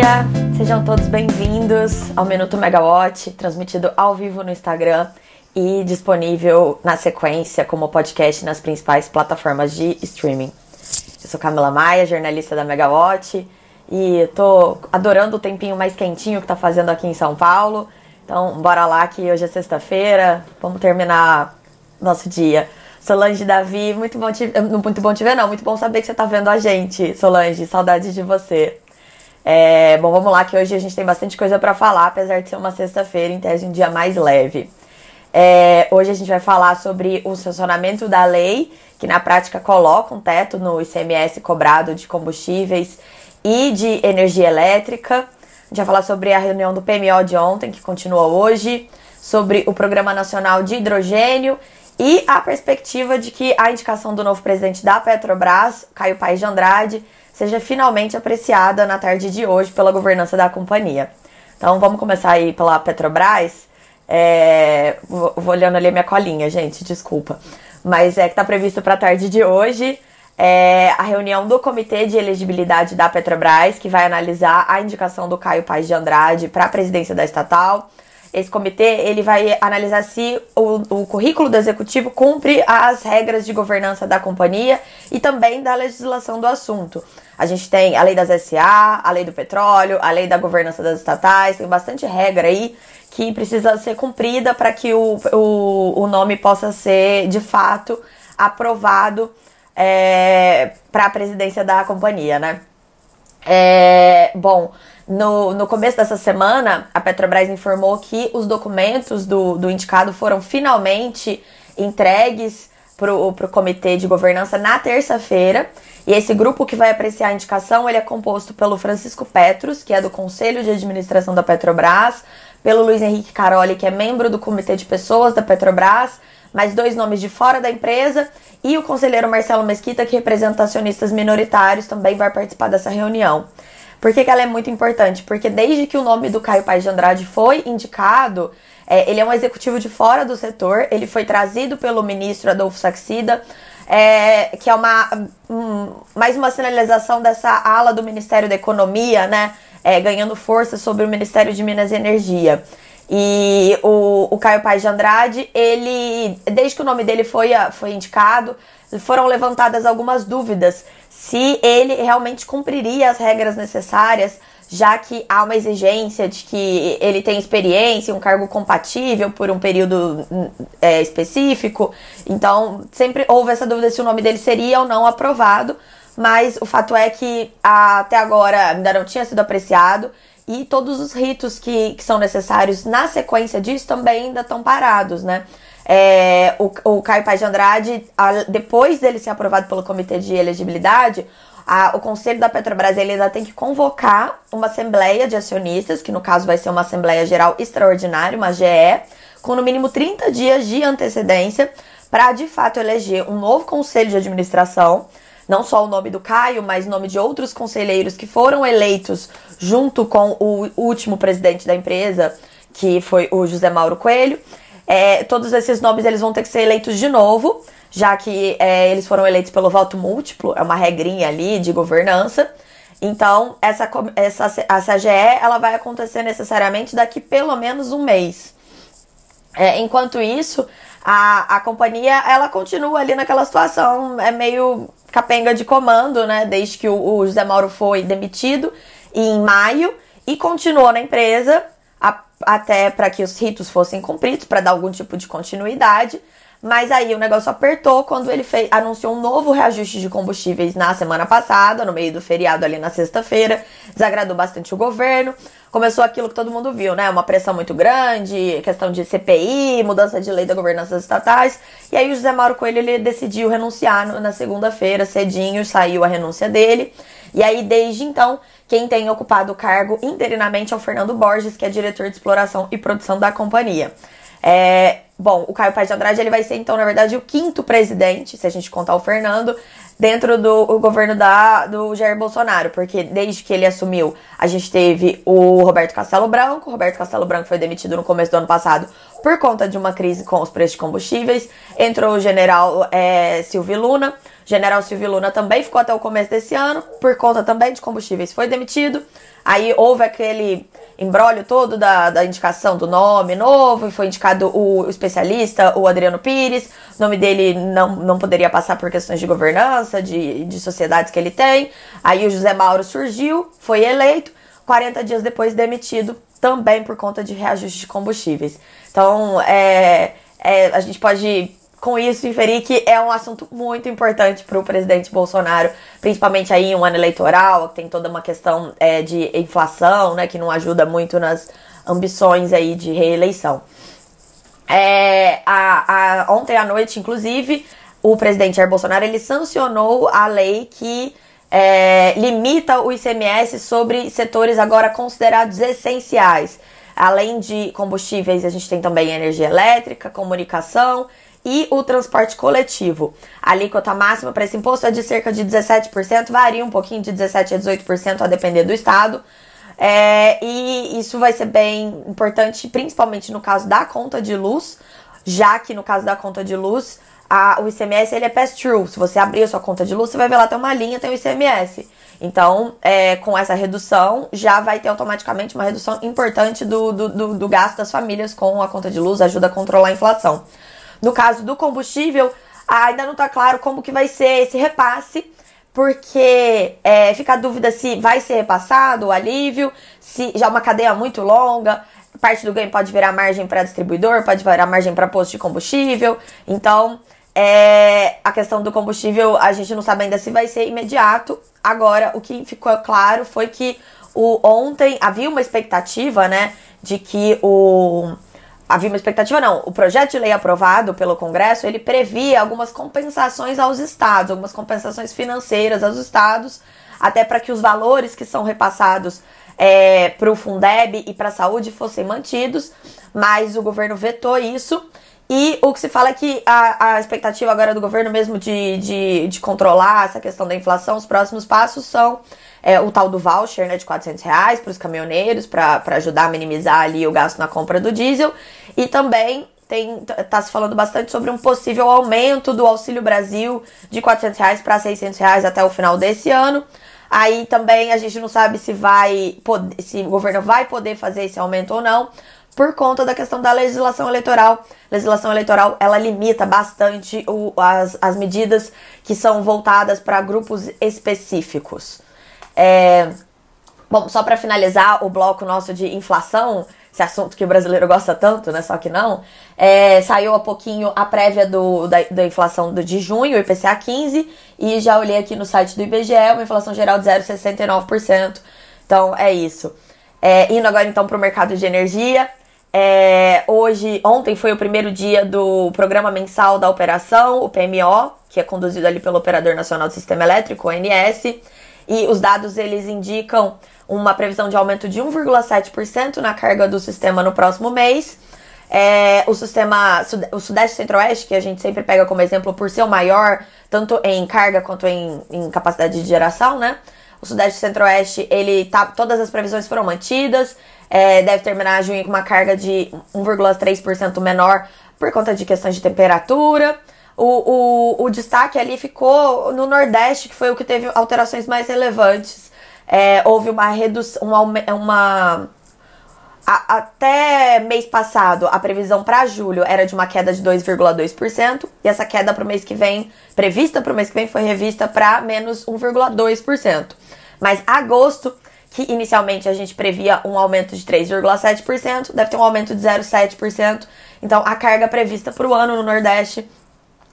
dia! Sejam todos bem-vindos ao Minuto Megawatt, transmitido ao vivo no Instagram e disponível na sequência como podcast nas principais plataformas de streaming. Eu sou Camila Maia, jornalista da Megawatt, e tô adorando o tempinho mais quentinho que tá fazendo aqui em São Paulo. Então, bora lá que hoje é sexta-feira, vamos terminar nosso dia. Solange Davi, muito bom te muito bom te ver, não, muito bom saber que você tá vendo a gente, Solange, saudade de você. É, bom, vamos lá que hoje a gente tem bastante coisa para falar, apesar de ser uma sexta-feira, em tese um dia mais leve. É, hoje a gente vai falar sobre o sancionamento da lei, que na prática coloca um teto no ICMS cobrado de combustíveis e de energia elétrica. A gente vai falar sobre a reunião do PMO de ontem, que continua hoje, sobre o Programa Nacional de Hidrogênio e a perspectiva de que a indicação do novo presidente da Petrobras, Caio Paes de Andrade, seja finalmente apreciada na tarde de hoje pela governança da companhia. Então vamos começar aí pela Petrobras. É, vou, vou olhando ali a minha colinha, gente, desculpa. Mas é que está previsto para a tarde de hoje é, a reunião do Comitê de Elegibilidade da Petrobras, que vai analisar a indicação do Caio Paes de Andrade para a presidência da estatal. Esse comitê ele vai analisar se o, o, currículo do executivo cumpre as regras de governança da companhia e também da legislação do assunto. A gente tem a lei das SA, a lei do petróleo, a lei da governança das estatais, tem bastante regra aí que precisa ser cumprida para que o, o, o nome possa ser de fato aprovado é, para a presidência da companhia, né? É, bom, no, no começo dessa semana, a Petrobras informou que os documentos do, do indicado foram finalmente entregues para o comitê de governança na terça-feira. E esse grupo que vai apreciar a indicação, ele é composto pelo Francisco Petros, que é do Conselho de Administração da Petrobras, pelo Luiz Henrique Caroli, que é membro do Comitê de Pessoas da Petrobras, mais dois nomes de fora da empresa, e o conselheiro Marcelo Mesquita, que representa acionistas minoritários, também vai participar dessa reunião. Por que, que ela é muito importante? Porque desde que o nome do Caio Paes de Andrade foi indicado, é, ele é um executivo de fora do setor, ele foi trazido pelo ministro Adolfo Saxida, é, que é uma um, mais uma sinalização dessa ala do Ministério da Economia, né? É, ganhando força sobre o Ministério de Minas e Energia. E o, o Caio Paes de Andrade, ele, desde que o nome dele foi, foi indicado, foram levantadas algumas dúvidas se ele realmente cumpriria as regras necessárias, já que há uma exigência de que ele tenha experiência, um cargo compatível por um período é, específico. Então, sempre houve essa dúvida se o nome dele seria ou não aprovado, mas o fato é que até agora ainda não tinha sido apreciado e todos os ritos que, que são necessários na sequência disso também ainda estão parados, né? É, o, o Caio Paz de Andrade, a, depois dele ser aprovado pelo Comitê de Elegibilidade, a, o Conselho da Petrobras ele ainda tem que convocar uma Assembleia de Acionistas, que no caso vai ser uma Assembleia Geral Extraordinária, uma GE, com no mínimo 30 dias de antecedência para de fato eleger um novo Conselho de Administração não só o nome do Caio, mas o nome de outros conselheiros que foram eleitos junto com o último presidente da empresa, que foi o José Mauro Coelho. É, todos esses nomes eles vão ter que ser eleitos de novo, já que é, eles foram eleitos pelo voto múltiplo, é uma regrinha ali de governança. Então, essa, essa a CGE ela vai acontecer necessariamente daqui pelo menos um mês. É, enquanto isso, a, a companhia ela continua ali naquela situação, é meio capenga de comando, né? Desde que o, o José Mauro foi demitido em maio e continuou na empresa até para que os ritos fossem cumpridos, para dar algum tipo de continuidade. Mas aí o negócio apertou quando ele fez, anunciou um novo reajuste de combustíveis na semana passada, no meio do feriado ali na sexta-feira. Desagradou bastante o governo. Começou aquilo que todo mundo viu, né? Uma pressão muito grande, questão de CPI, mudança de lei da governança estatais. E aí o José Mauro Coelho ele decidiu renunciar na segunda-feira, cedinho, saiu a renúncia dele. E aí, desde então, quem tem ocupado o cargo interinamente é o Fernando Borges, que é diretor de exploração e produção da companhia. É, bom, o Caio Paz de Andrade ele vai ser, então, na verdade, o quinto presidente, se a gente contar o Fernando, dentro do governo da, do Jair Bolsonaro, porque desde que ele assumiu, a gente teve o Roberto Castelo Branco. O Roberto Castelo Branco foi demitido no começo do ano passado por conta de uma crise com os preços de combustíveis. Entrou o general é, Silvio Luna. General Silvio Luna também ficou até o começo desse ano, por conta também de combustíveis, foi demitido. Aí houve aquele embrólio todo da, da indicação do nome novo, e foi indicado o, o especialista, o Adriano Pires. O nome dele não, não poderia passar por questões de governança, de, de sociedades que ele tem. Aí o José Mauro surgiu, foi eleito, 40 dias depois demitido, também por conta de reajuste de combustíveis. Então, é, é, a gente pode com isso inferir que é um assunto muito importante para o presidente Bolsonaro, principalmente aí em um ano eleitoral, que tem toda uma questão é, de inflação, né, que não ajuda muito nas ambições aí de reeleição. É, a, a, ontem à noite, inclusive, o presidente Jair Bolsonaro ele sancionou a lei que é, limita o ICMS sobre setores agora considerados essenciais. Além de combustíveis, a gente tem também energia elétrica, comunicação e o transporte coletivo. A alíquota máxima para esse imposto é de cerca de 17%, varia um pouquinho de 17% a 18% a depender do estado. É, e isso vai ser bem importante, principalmente no caso da conta de luz, já que no caso da conta de luz, a, o ICMS ele é pass-through. Se você abrir a sua conta de luz, você vai ver lá tem uma linha, tem o ICMS. Então, é, com essa redução, já vai ter automaticamente uma redução importante do, do, do, do gasto das famílias com a conta de luz, ajuda a controlar a inflação. No caso do combustível, ainda não está claro como que vai ser esse repasse, porque é, fica a dúvida se vai ser repassado o alívio, se já é uma cadeia muito longa, parte do ganho pode virar margem para distribuidor, pode virar margem para posto de combustível. Então, é, a questão do combustível, a gente não sabe ainda se vai ser imediato. Agora, o que ficou claro foi que o, ontem havia uma expectativa, né, de que o havia uma expectativa não. O projeto de lei aprovado pelo Congresso, ele previa algumas compensações aos estados, algumas compensações financeiras aos estados, até para que os valores que são repassados é, para o Fundeb e para a saúde fossem mantidos, mas o governo vetou isso. E o que se fala é que a, a expectativa agora do governo mesmo de, de, de controlar essa questão da inflação, os próximos passos são é, o tal do voucher né, de 400 reais para os caminhoneiros, para ajudar a minimizar ali o gasto na compra do diesel. E também tem, tá se falando bastante sobre um possível aumento do Auxílio Brasil de 400 reais para 600 reais até o final desse ano. Aí também a gente não sabe se vai se o governo vai poder fazer esse aumento ou não, por conta da questão da legislação eleitoral. A legislação eleitoral ela limita bastante o, as, as medidas que são voltadas para grupos específicos. É, bom, só para finalizar o bloco nosso de inflação, esse assunto que o brasileiro gosta tanto, né? Só que não. É, saiu há pouquinho a prévia do, da, da inflação do, de junho, IPCA 15, e já olhei aqui no site do IBGE, uma inflação geral de 0,69%. Então é isso. É, indo agora então para o mercado de energia. É, hoje, ontem foi o primeiro dia do programa mensal da operação, o PMO, que é conduzido ali pelo Operador Nacional do Sistema Elétrico, ONS. E os dados eles indicam uma previsão de aumento de 1,7% na carga do sistema no próximo mês. É, o sistema, o Sudeste Centro-Oeste, que a gente sempre pega como exemplo por ser o maior, tanto em carga quanto em, em capacidade de geração, né? O Sudeste Centro-Oeste, ele tá, todas as previsões foram mantidas, é, deve terminar junho com uma carga de 1,3% menor por conta de questões de temperatura. O, o, o destaque ali ficou no Nordeste, que foi o que teve alterações mais relevantes. É, houve uma redução, uma, uma a, até mês passado, a previsão para julho era de uma queda de 2,2%, e essa queda para o mês que vem, prevista para o mês que vem, foi revista para menos 1,2%. Mas agosto, que inicialmente a gente previa um aumento de 3,7%, deve ter um aumento de 0,7%. Então, a carga prevista para o ano no Nordeste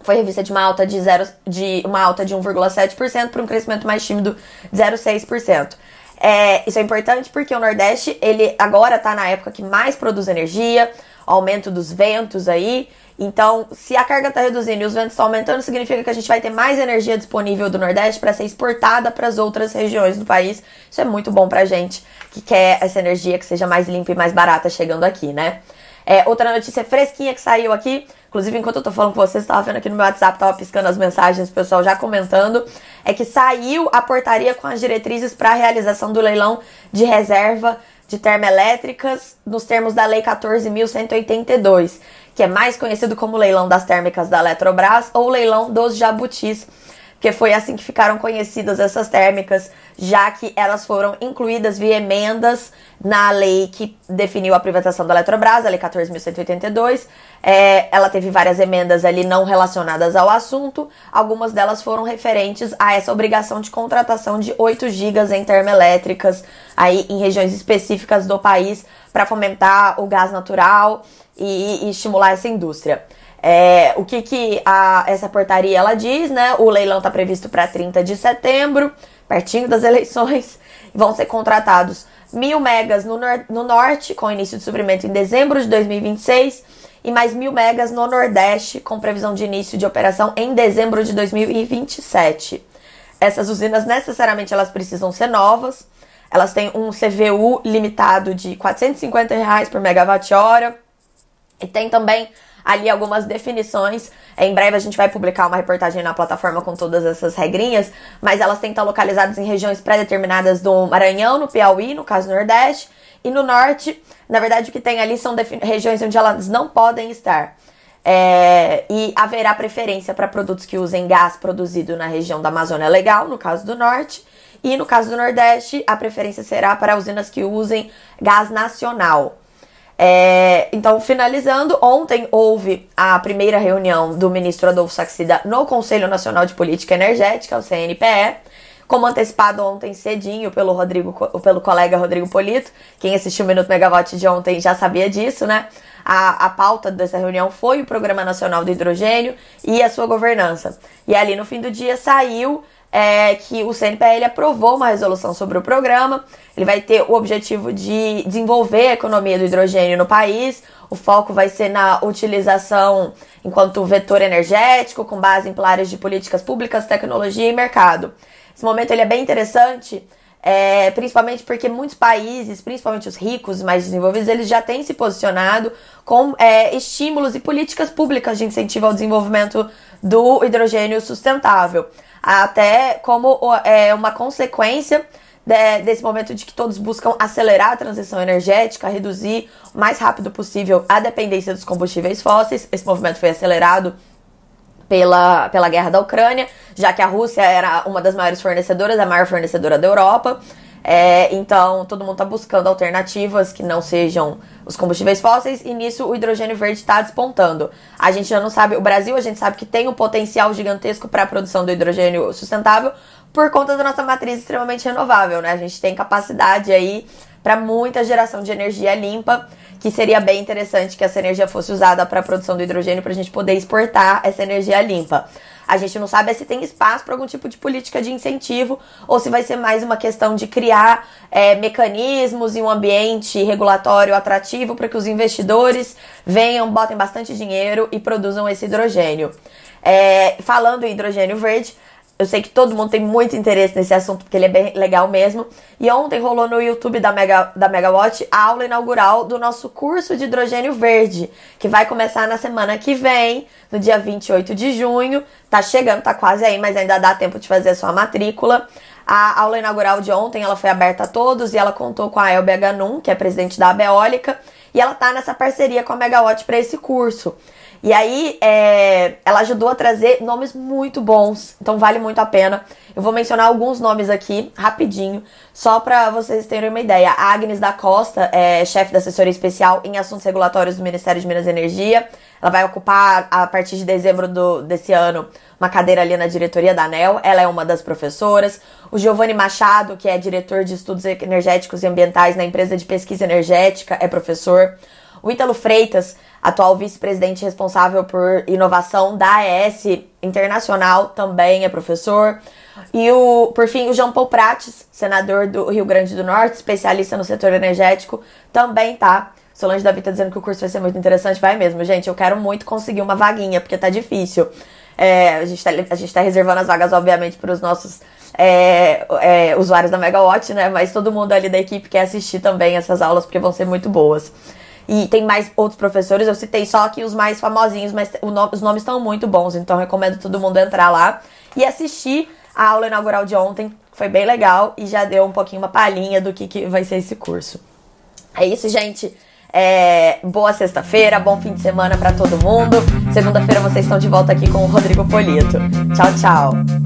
foi revista de uma alta de, zero, de, uma alta de 1,7% para um crescimento mais tímido de 0,6%. É, isso é importante porque o Nordeste, ele agora está na época que mais produz energia, aumento dos ventos aí. Então, se a carga está reduzindo e os ventos estão aumentando, significa que a gente vai ter mais energia disponível do Nordeste para ser exportada para as outras regiões do país. Isso é muito bom para gente que quer essa energia que seja mais limpa e mais barata chegando aqui, né? É, outra notícia fresquinha que saiu aqui, inclusive enquanto eu tô falando com vocês, estava vendo aqui no meu WhatsApp, tava piscando as mensagens, o pessoal já comentando, é que saiu a portaria com as diretrizes para a realização do leilão de reserva de termoelétricas nos termos da Lei 14.182, que é mais conhecido como leilão das térmicas da Eletrobras ou leilão dos jabutis porque foi assim que ficaram conhecidas essas térmicas, já que elas foram incluídas via emendas na lei que definiu a privatização da Eletrobras, a Lei 14.182. É, ela teve várias emendas ali não relacionadas ao assunto, algumas delas foram referentes a essa obrigação de contratação de 8 gigas em termoelétricas aí em regiões específicas do país para fomentar o gás natural e, e estimular essa indústria. É, o que, que a, essa portaria ela diz, né? O leilão está previsto para 30 de setembro, pertinho das eleições. Vão ser contratados mil megas no, nor no norte, com início de suprimento em dezembro de 2026, e mais mil megas no nordeste, com previsão de início de operação em dezembro de 2027. Essas usinas necessariamente elas precisam ser novas. Elas têm um CVU limitado de 450 reais por megawatt-hora. E tem também ali algumas definições. Em breve a gente vai publicar uma reportagem na plataforma com todas essas regrinhas, mas elas têm que estar localizadas em regiões pré-determinadas do Maranhão, no Piauí, no caso Nordeste, e no Norte. Na verdade, o que tem ali são regiões onde elas não podem estar. É, e haverá preferência para produtos que usem gás produzido na região da Amazônia Legal, no caso do Norte, e no caso do Nordeste, a preferência será para usinas que usem gás nacional. É, então, finalizando, ontem houve a primeira reunião do ministro Adolfo Saxida no Conselho Nacional de Política Energética, o CNPE, como antecipado ontem cedinho pelo Rodrigo, pelo colega Rodrigo Polito. Quem assistiu o Minuto Megawatt de ontem já sabia disso, né? A, a pauta dessa reunião foi o Programa Nacional do Hidrogênio e a sua governança. E ali no fim do dia saiu é que o CNPL aprovou uma resolução sobre o programa. Ele vai ter o objetivo de desenvolver a economia do hidrogênio no país. O foco vai ser na utilização enquanto vetor energético, com base em pilares de políticas públicas, tecnologia e mercado. Esse momento ele é bem interessante, é, principalmente porque muitos países, principalmente os ricos, mais desenvolvidos, eles já têm se posicionado com é, estímulos e políticas públicas de incentivo ao desenvolvimento do hidrogênio sustentável até como é, uma consequência de, desse momento de que todos buscam acelerar a transição energética, reduzir o mais rápido possível a dependência dos combustíveis fósseis. Esse movimento foi acelerado pela, pela guerra da Ucrânia, já que a Rússia era uma das maiores fornecedoras, a maior fornecedora da Europa. É, então, todo mundo está buscando alternativas que não sejam os combustíveis fósseis e nisso o hidrogênio verde está despontando. A gente já não sabe, o Brasil a gente sabe que tem um potencial gigantesco para a produção do hidrogênio sustentável por conta da nossa matriz extremamente renovável, né? A gente tem capacidade aí para muita geração de energia limpa, que seria bem interessante que essa energia fosse usada para a produção do hidrogênio para a gente poder exportar essa energia limpa. A gente não sabe se tem espaço para algum tipo de política de incentivo ou se vai ser mais uma questão de criar é, mecanismos e um ambiente regulatório atrativo para que os investidores venham, botem bastante dinheiro e produzam esse hidrogênio. É, falando em hidrogênio verde, eu sei que todo mundo tem muito interesse nesse assunto, porque ele é bem legal mesmo. E ontem rolou no YouTube da, Mega, da Megawatt a aula inaugural do nosso curso de hidrogênio verde, que vai começar na semana que vem, no dia 28 de junho. Tá chegando, tá quase aí, mas ainda dá tempo de fazer a sua matrícula. A aula inaugural de ontem, ela foi aberta a todos e ela contou com a Elbe Ganum, que é presidente da Abeólica, e ela tá nessa parceria com a Megawatt para esse curso. E aí, é, ela ajudou a trazer nomes muito bons, então vale muito a pena. Eu vou mencionar alguns nomes aqui, rapidinho, só para vocês terem uma ideia. A Agnes da Costa é chefe da assessoria especial em assuntos regulatórios do Ministério de Minas e Energia. Ela vai ocupar, a partir de dezembro do, desse ano, uma cadeira ali na diretoria da ANEL. Ela é uma das professoras. O Giovanni Machado, que é diretor de estudos energéticos e ambientais na empresa de pesquisa energética, é professor. O Ítalo Freitas, atual vice-presidente responsável por inovação da AES Internacional, também é professor. E o, por fim, o João Paul Prates, senador do Rio Grande do Norte, especialista no setor energético, também tá. Solange Davi tá dizendo que o curso vai ser muito interessante. Vai mesmo, gente. Eu quero muito conseguir uma vaguinha, porque tá difícil. É, a, gente tá, a gente tá reservando as vagas, obviamente, para os nossos é, é, usuários da Megawatt, né? Mas todo mundo ali da equipe quer assistir também essas aulas, porque vão ser muito boas. E tem mais outros professores, eu citei só aqui os mais famosinhos, mas os nomes estão muito bons, então recomendo todo mundo entrar lá e assistir a aula inaugural de ontem. Foi bem legal e já deu um pouquinho uma palhinha do que, que vai ser esse curso. É isso, gente. É, boa sexta-feira, bom fim de semana para todo mundo. Segunda-feira vocês estão de volta aqui com o Rodrigo Polito. Tchau, tchau.